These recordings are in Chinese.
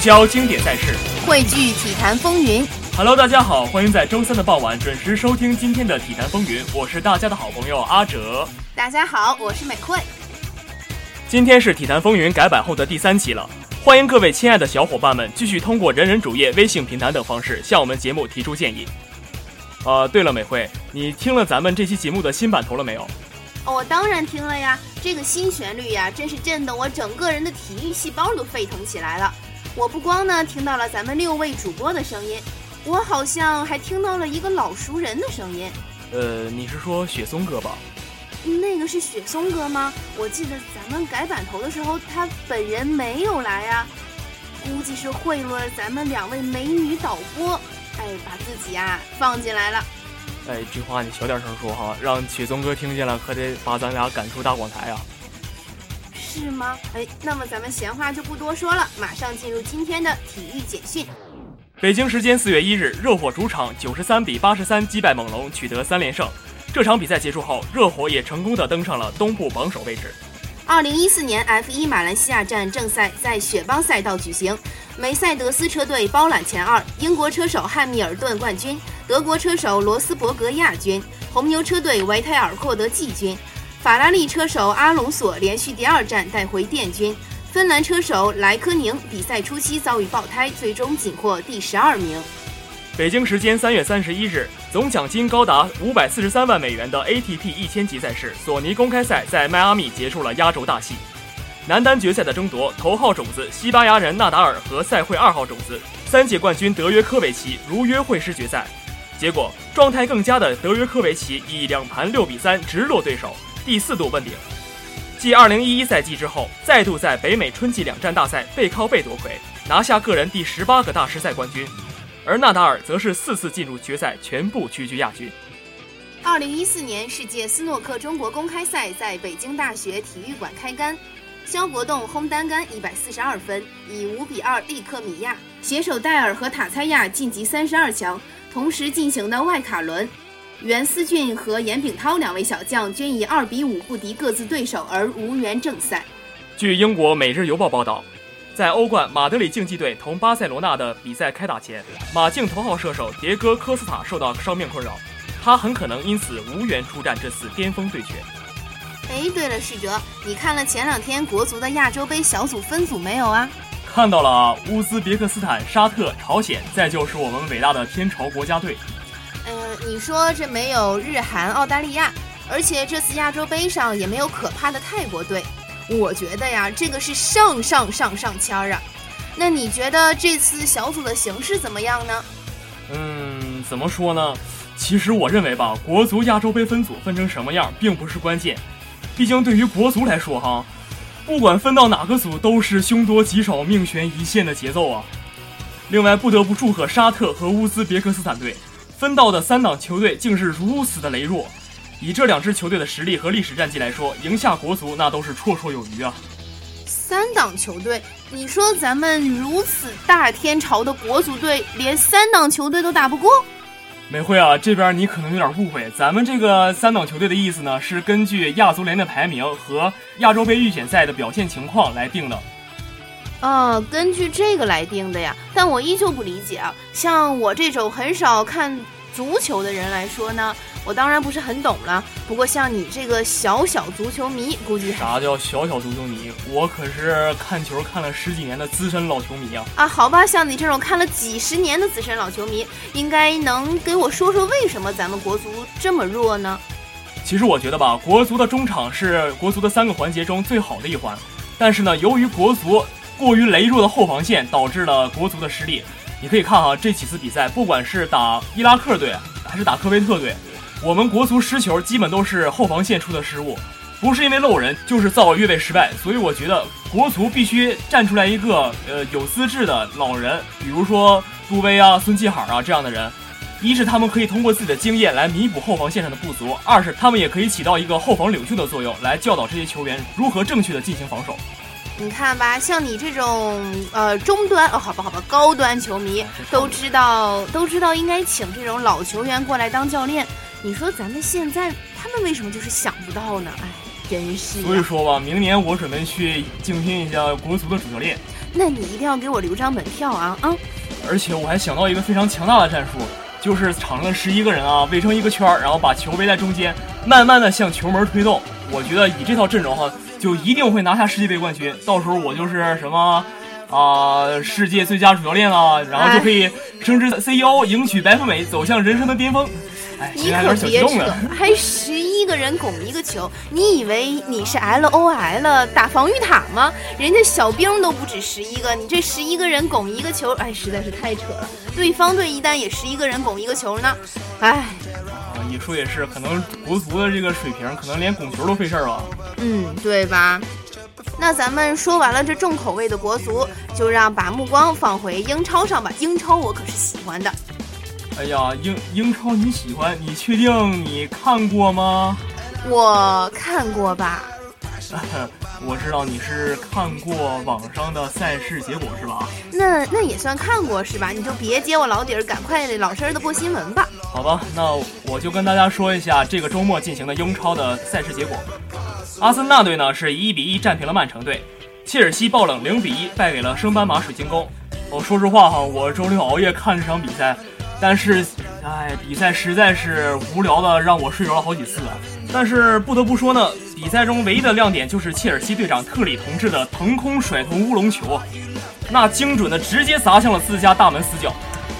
聚焦经典赛事，汇聚体坛风云。Hello，大家好，欢迎在周三的傍晚准时收听今天的体坛风云，我是大家的好朋友阿哲。大家好，我是美慧。今天是体坛风云改版后的第三期了，欢迎各位亲爱的小伙伴们继续通过人人主页、微信平台等方式向我们节目提出建议。呃，对了，美慧，你听了咱们这期节目的新版头了没有？我当然听了呀，这个新旋律呀，真是震得我整个人的体育细胞都沸腾起来了。我不光呢听到了咱们六位主播的声音，我好像还听到了一个老熟人的声音。呃，你是说雪松哥吧？那个是雪松哥吗？我记得咱们改版头的时候，他本人没有来啊，估计是贿赂了咱们两位美女导播，哎，把自己啊放进来了。哎，这话你小点声说哈，让雪松哥听见了，可得把咱俩赶出大广台啊。是吗？哎，那么咱们闲话就不多说了，马上进入今天的体育简讯。北京时间四月一日，热火主场九十三比八十三击败猛龙，取得三连胜。这场比赛结束后，热火也成功的登上了东部榜首位置。二零一四年 F 一马来西亚站正赛在雪邦赛道举行，梅赛德斯车队包揽前二，英国车手汉密尔顿冠军，德国车手罗斯伯格亚军，红牛车队维泰尔获得季军，法拉利车手阿隆索连续第二站带回殿军，芬兰车手莱科宁比赛初期遭遇爆胎，最终仅获第十二名。北京时间三月三十一日，总奖金高达五百四十三万美元的 ATP 一千级赛事索尼公开赛在迈阿密结束了压轴大戏。男单决赛的争夺，头号种子西班牙人纳达尔和赛会二号种子三届冠军德约科维奇如约会师决赛。结果，状态更佳的德约科维奇以两盘六比三直落对手，第四度问鼎。继二零一一赛季之后，再度在北美春季两站大赛背靠背夺魁，拿下个人第十八个大师赛冠军。而纳达尔则是四次进入决赛，全部屈居亚军。二零一四年世界斯诺克中国公开赛在北京大学体育馆开杆，肖国栋轰单杆一百四十二分，以五比二力克米亚，携手戴尔和塔猜亚晋级三十二强。同时进行的外卡轮，袁思俊和严炳涛两位小将均以二比五不敌各自对手而无缘正赛。据英国《每日邮报》报道。在欧冠马德里竞技队同巴塞罗那的比赛开打前，马竞头号射手迭戈·科斯塔受到伤病困扰，他很可能因此无缘出战这次巅峰对决。哎，对了，世哲，你看了前两天国足的亚洲杯小组分组没有啊？看到了啊，乌兹别克斯坦、沙特、朝鲜，再就是我们伟大的天朝国家队。嗯，你说这没有日韩、澳大利亚，而且这次亚洲杯上也没有可怕的泰国队。我觉得呀，这个是上上上上签儿啊。那你觉得这次小组的形势怎么样呢？嗯，怎么说呢？其实我认为吧，国足亚洲杯分组分成什么样并不是关键，毕竟对于国足来说哈，不管分到哪个组都是凶多吉少、命悬一线的节奏啊。另外，不得不祝贺沙特和乌兹别克斯坦队分到的三档球队竟是如此的羸弱。以这两支球队的实力和历史战绩来说，赢下国足那都是绰绰有余啊。三档球队，你说咱们如此大天朝的国足队，连三档球队都打不过？美惠啊，这边你可能有点误会，咱们这个三档球队的意思呢，是根据亚足联的排名和亚洲杯预选赛的表现情况来定的。啊，根据这个来定的呀。但我依旧不理解啊，像我这种很少看足球的人来说呢？我当然不是很懂了，不过像你这个小小足球迷，估计啥叫小小足球迷？我可是看球看了十几年的资深老球迷啊！啊，好吧，像你这种看了几十年的资深老球迷，应该能给我说说为什么咱们国足这么弱呢？其实我觉得吧，国足的中场是国足的三个环节中最好的一环，但是呢，由于国足过于羸弱的后防线，导致了国足的失利。你可以看哈，这几次比赛，不管是打伊拉克队还是打科威特队。我们国足失球基本都是后防线出的失误，不是因为漏人，就是造越位失败。所以我觉得国足必须站出来一个呃有资质的老人，比如说杜威啊、孙继海啊这样的人。一是他们可以通过自己的经验来弥补后防线上的不足，二是他们也可以起到一个后防领袖的作用，来教导这些球员如何正确的进行防守。你看吧，像你这种呃中端哦，好吧好吧，高端球迷都知道都知道应该请这种老球员过来当教练。你说咱们现在他们为什么就是想不到呢？哎，真是。所以说吧，明年我准备去竞聘一下国足的主教练。那你一定要给我留张门票啊啊！而且我还想到一个非常强大的战术，就是场上十一个人啊围成一个圈儿，然后把球围在中间，慢慢的向球门推动。我觉得以这套阵容哈，就一定会拿下世界杯冠军。到时候我就是什么啊，世界最佳主教练啊，然后就可以升职 CEO，迎娶白富美，走向人生的巅峰。哎你可别扯，还十一个人拱一个球，你以为你是 L O L 打防御塔吗？人家小兵都不止十一个，你这十一个人拱一个球，哎，实在是太扯了。对方队一旦也十一个人拱一个球呢，哎，啊，你说也是，可能国足的这个水平，可能连拱球都费事儿吧？嗯，对吧？那咱们说完了这重口味的国足，就让把目光放回英超上吧。英超我可是喜欢的。哎呀，英英超你喜欢？你确定你看过吗？我看过吧。我知道你是看过网上的赛事结果是吧？那那也算看过是吧？你就别揭我老底儿，赶快老实的播新闻吧。好吧，那我就跟大家说一下这个周末进行的英超的赛事结果。阿森纳队呢是一比一战平了曼城队，切尔西爆冷零比一败给了升班马水晶宫。我说实话哈，我周六熬夜看这场比赛。但是，哎，比赛实在是无聊的，让我睡着了好几次啊。但是不得不说呢，比赛中唯一的亮点就是切尔西队长特里同志的腾空甩头乌龙球啊，那精准的直接砸向了自家大门死角。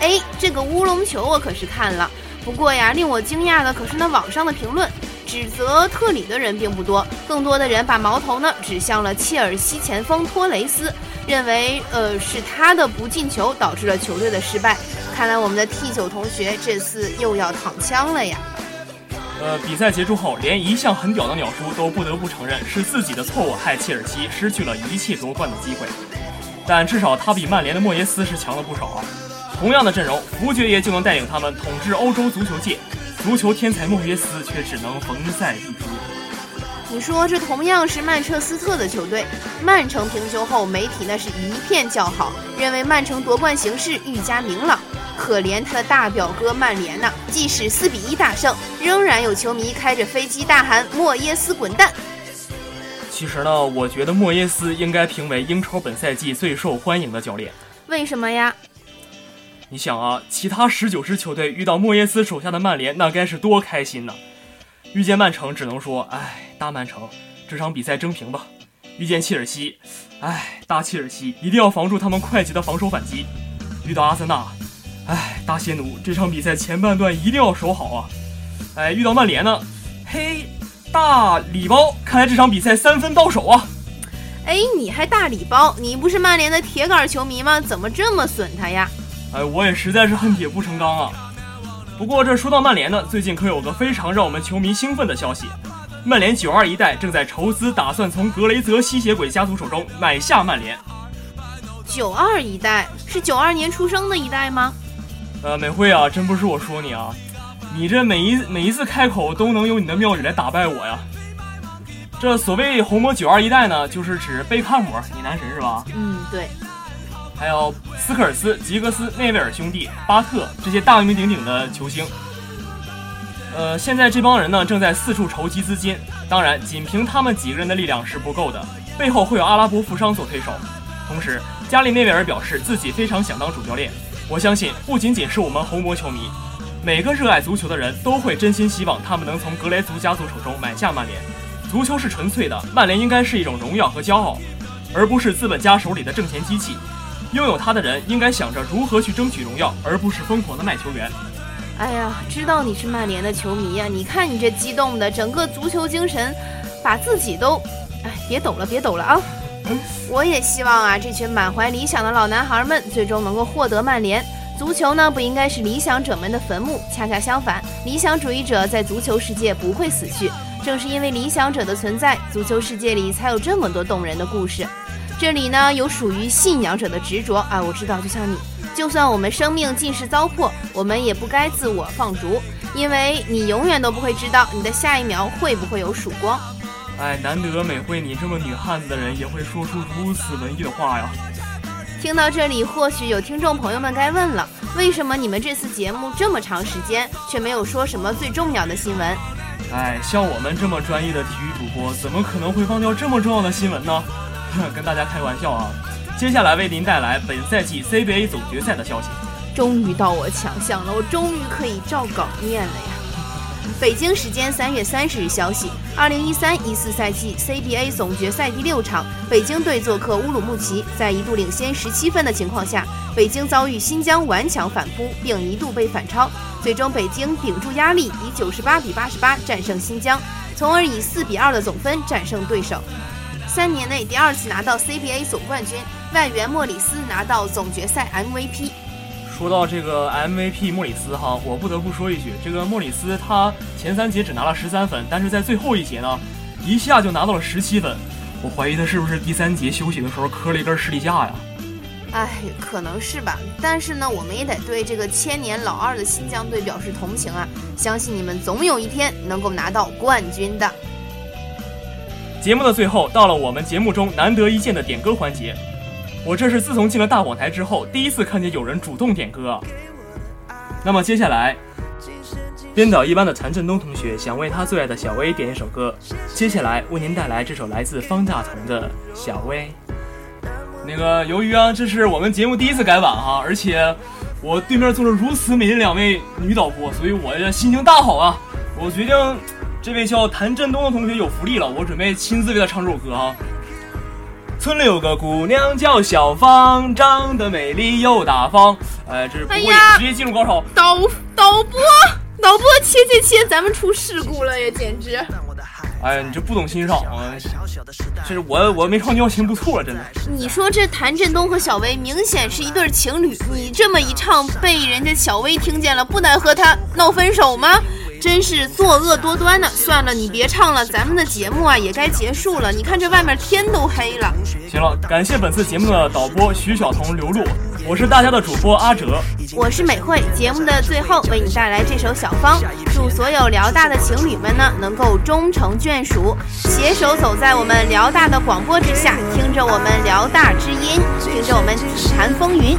哎，这个乌龙球我可是看了，不过呀，令我惊讶的可是那网上的评论，指责特里的人并不多，更多的人把矛头呢指向了切尔西前锋托雷斯。认为，呃，是他的不进球导致了球队的失败。看来我们的 T 九同学这次又要躺枪了呀。呃，比赛结束后，连一向很屌的鸟叔都不得不承认是自己的错误害切尔西失去了一切夺冠的机会。但至少他比曼联的莫耶斯是强了不少啊。同样的阵容，福爵爷就能带领他们统治欧洲足球界，足球天才莫耶斯却只能逢赛必输。你说这同样是曼彻斯特的球队，曼城平球后，媒体那是一片叫好，认为曼城夺冠形势愈加明朗。可怜他的大表哥曼联呐，即使四比一大胜，仍然有球迷开着飞机大喊“莫耶斯滚蛋”。其实呢，我觉得莫耶斯应该评为英超本赛季最受欢迎的教练。为什么呀？你想啊，其他十九支球队遇到莫耶斯手下的曼联，那该是多开心呢！遇见曼城，只能说，哎，大曼城，这场比赛争平吧。遇见切尔西，哎，大切尔西，一定要防住他们快捷的防守反击。遇到阿森纳，哎，大仙奴，这场比赛前半段一定要守好啊。哎，遇到曼联呢，嘿，大礼包，看来这场比赛三分到手啊。哎，你还大礼包？你不是曼联的铁杆球迷吗？怎么这么损他呀？哎，我也实在是恨铁不成钢啊。不过这说到曼联呢，最近可有个非常让我们球迷兴奋的消息：曼联九二一代正在筹资，打算从格雷泽吸血鬼家族手中买下曼联。九二一代是九二年出生的一代吗？呃，美惠啊，真不是我说你啊，你这每一每一次开口都能用你的妙语来打败我呀。这所谓红魔九二一代呢，就是指贝克汉姆，你男神是吧？嗯，对。还有斯科尔斯、吉格斯、内维尔兄弟、巴特这些大名鼎鼎的球星。呃，现在这帮人呢正在四处筹集资金，当然，仅凭他们几个人的力量是不够的，背后会有阿拉伯富商做推手。同时，加里内维尔表示自己非常想当主教练。我相信，不仅仅是我们红魔球迷，每个热爱足球的人都会真心希望他们能从格雷族家族手中买下曼联。足球是纯粹的，曼联应该是一种荣耀和骄傲，而不是资本家手里的挣钱机器。拥有它的人应该想着如何去争取荣耀，而不是疯狂的卖球员。哎呀，知道你是曼联的球迷呀！你看你这激动的，整个足球精神，把自己都……哎，别抖了，别抖了啊！我也希望啊，这群满怀理想的老男孩们最终能够获得曼联。足球呢，不应该是理想者们的坟墓，恰恰相反，理想主义者在足球世界不会死去。正是因为理想者的存在，足球世界里才有这么多动人的故事。这里呢有属于信仰者的执着啊！我知道，就像你，就算我们生命尽是糟粕，我们也不该自我放逐，因为你永远都不会知道你的下一秒会不会有曙光。哎，难得美惠你这么女汉子的人也会说出如此文艺的话呀！听到这里，或许有听众朋友们该问了：为什么你们这次节目这么长时间却没有说什么最重要的新闻？哎，像我们这么专业的体育主播，怎么可能会放掉这么重要的新闻呢？跟大家开玩笑啊！接下来为您带来本赛季 CBA 总决赛的消息。终于到我强项了，我终于可以照稿念了呀！北京时间三月三十日消息，二零一三一四赛季 CBA 总决赛第六场，北京队做客乌鲁木齐，在一度领先十七分的情况下，北京遭遇新疆顽强反扑，并一度被反超，最终北京顶住压力，以九十八比八十八战胜新疆，从而以四比二的总分战胜对手，三年内第二次拿到 CBA 总冠军。外援莫里斯拿到总决赛 MVP。说到这个 MVP 莫里斯哈，我不得不说一句，这个莫里斯他前三节只拿了十三分，但是在最后一节呢，一下就拿到了十七分。我怀疑他是不是第三节休息的时候磕了一根士力架呀？哎，可能是吧。但是呢，我们也得对这个千年老二的新疆队表示同情啊！相信你们总有一天能够拿到冠军的。节目的最后，到了我们节目中难得一见的点歌环节。我这是自从进了大广台之后，第一次看见有人主动点歌。那么接下来，编导一班的谭振东同学想为他最爱的小薇点一首歌，接下来为您带来这首来自方大同的《小薇》。那个，由于啊，这是我们节目第一次改版哈，而且我对面坐着如此美的两位女导播，所以我的心情大好啊！我决定，这位叫谭振东的同学有福利了，我准备亲自为他唱这首歌啊。村里有个姑娘叫小芳，长得美丽又大方。哎，这是不会直接进入高潮。导导播，导播，切切切，咱们出事故了呀，简直！哎呀，你这不懂欣赏啊！这是我我没唱，你要行不错了，真的。你说这谭振东和小薇明显是一对情侣，你这么一唱，被人家小薇听见了，不难和他闹分手吗？真是作恶多端呢，算了，你别唱了，咱们的节目啊也该结束了。你看这外面天都黑了。行了，感谢本次节目的导播徐晓彤、刘璐，我是大家的主播阿哲，我是美惠。节目的最后为你带来这首《小芳》，祝所有辽大的情侣们呢能够终成眷属，携手走在我们辽大的广播之下，听着我们辽大之音，听着我们体坛风云。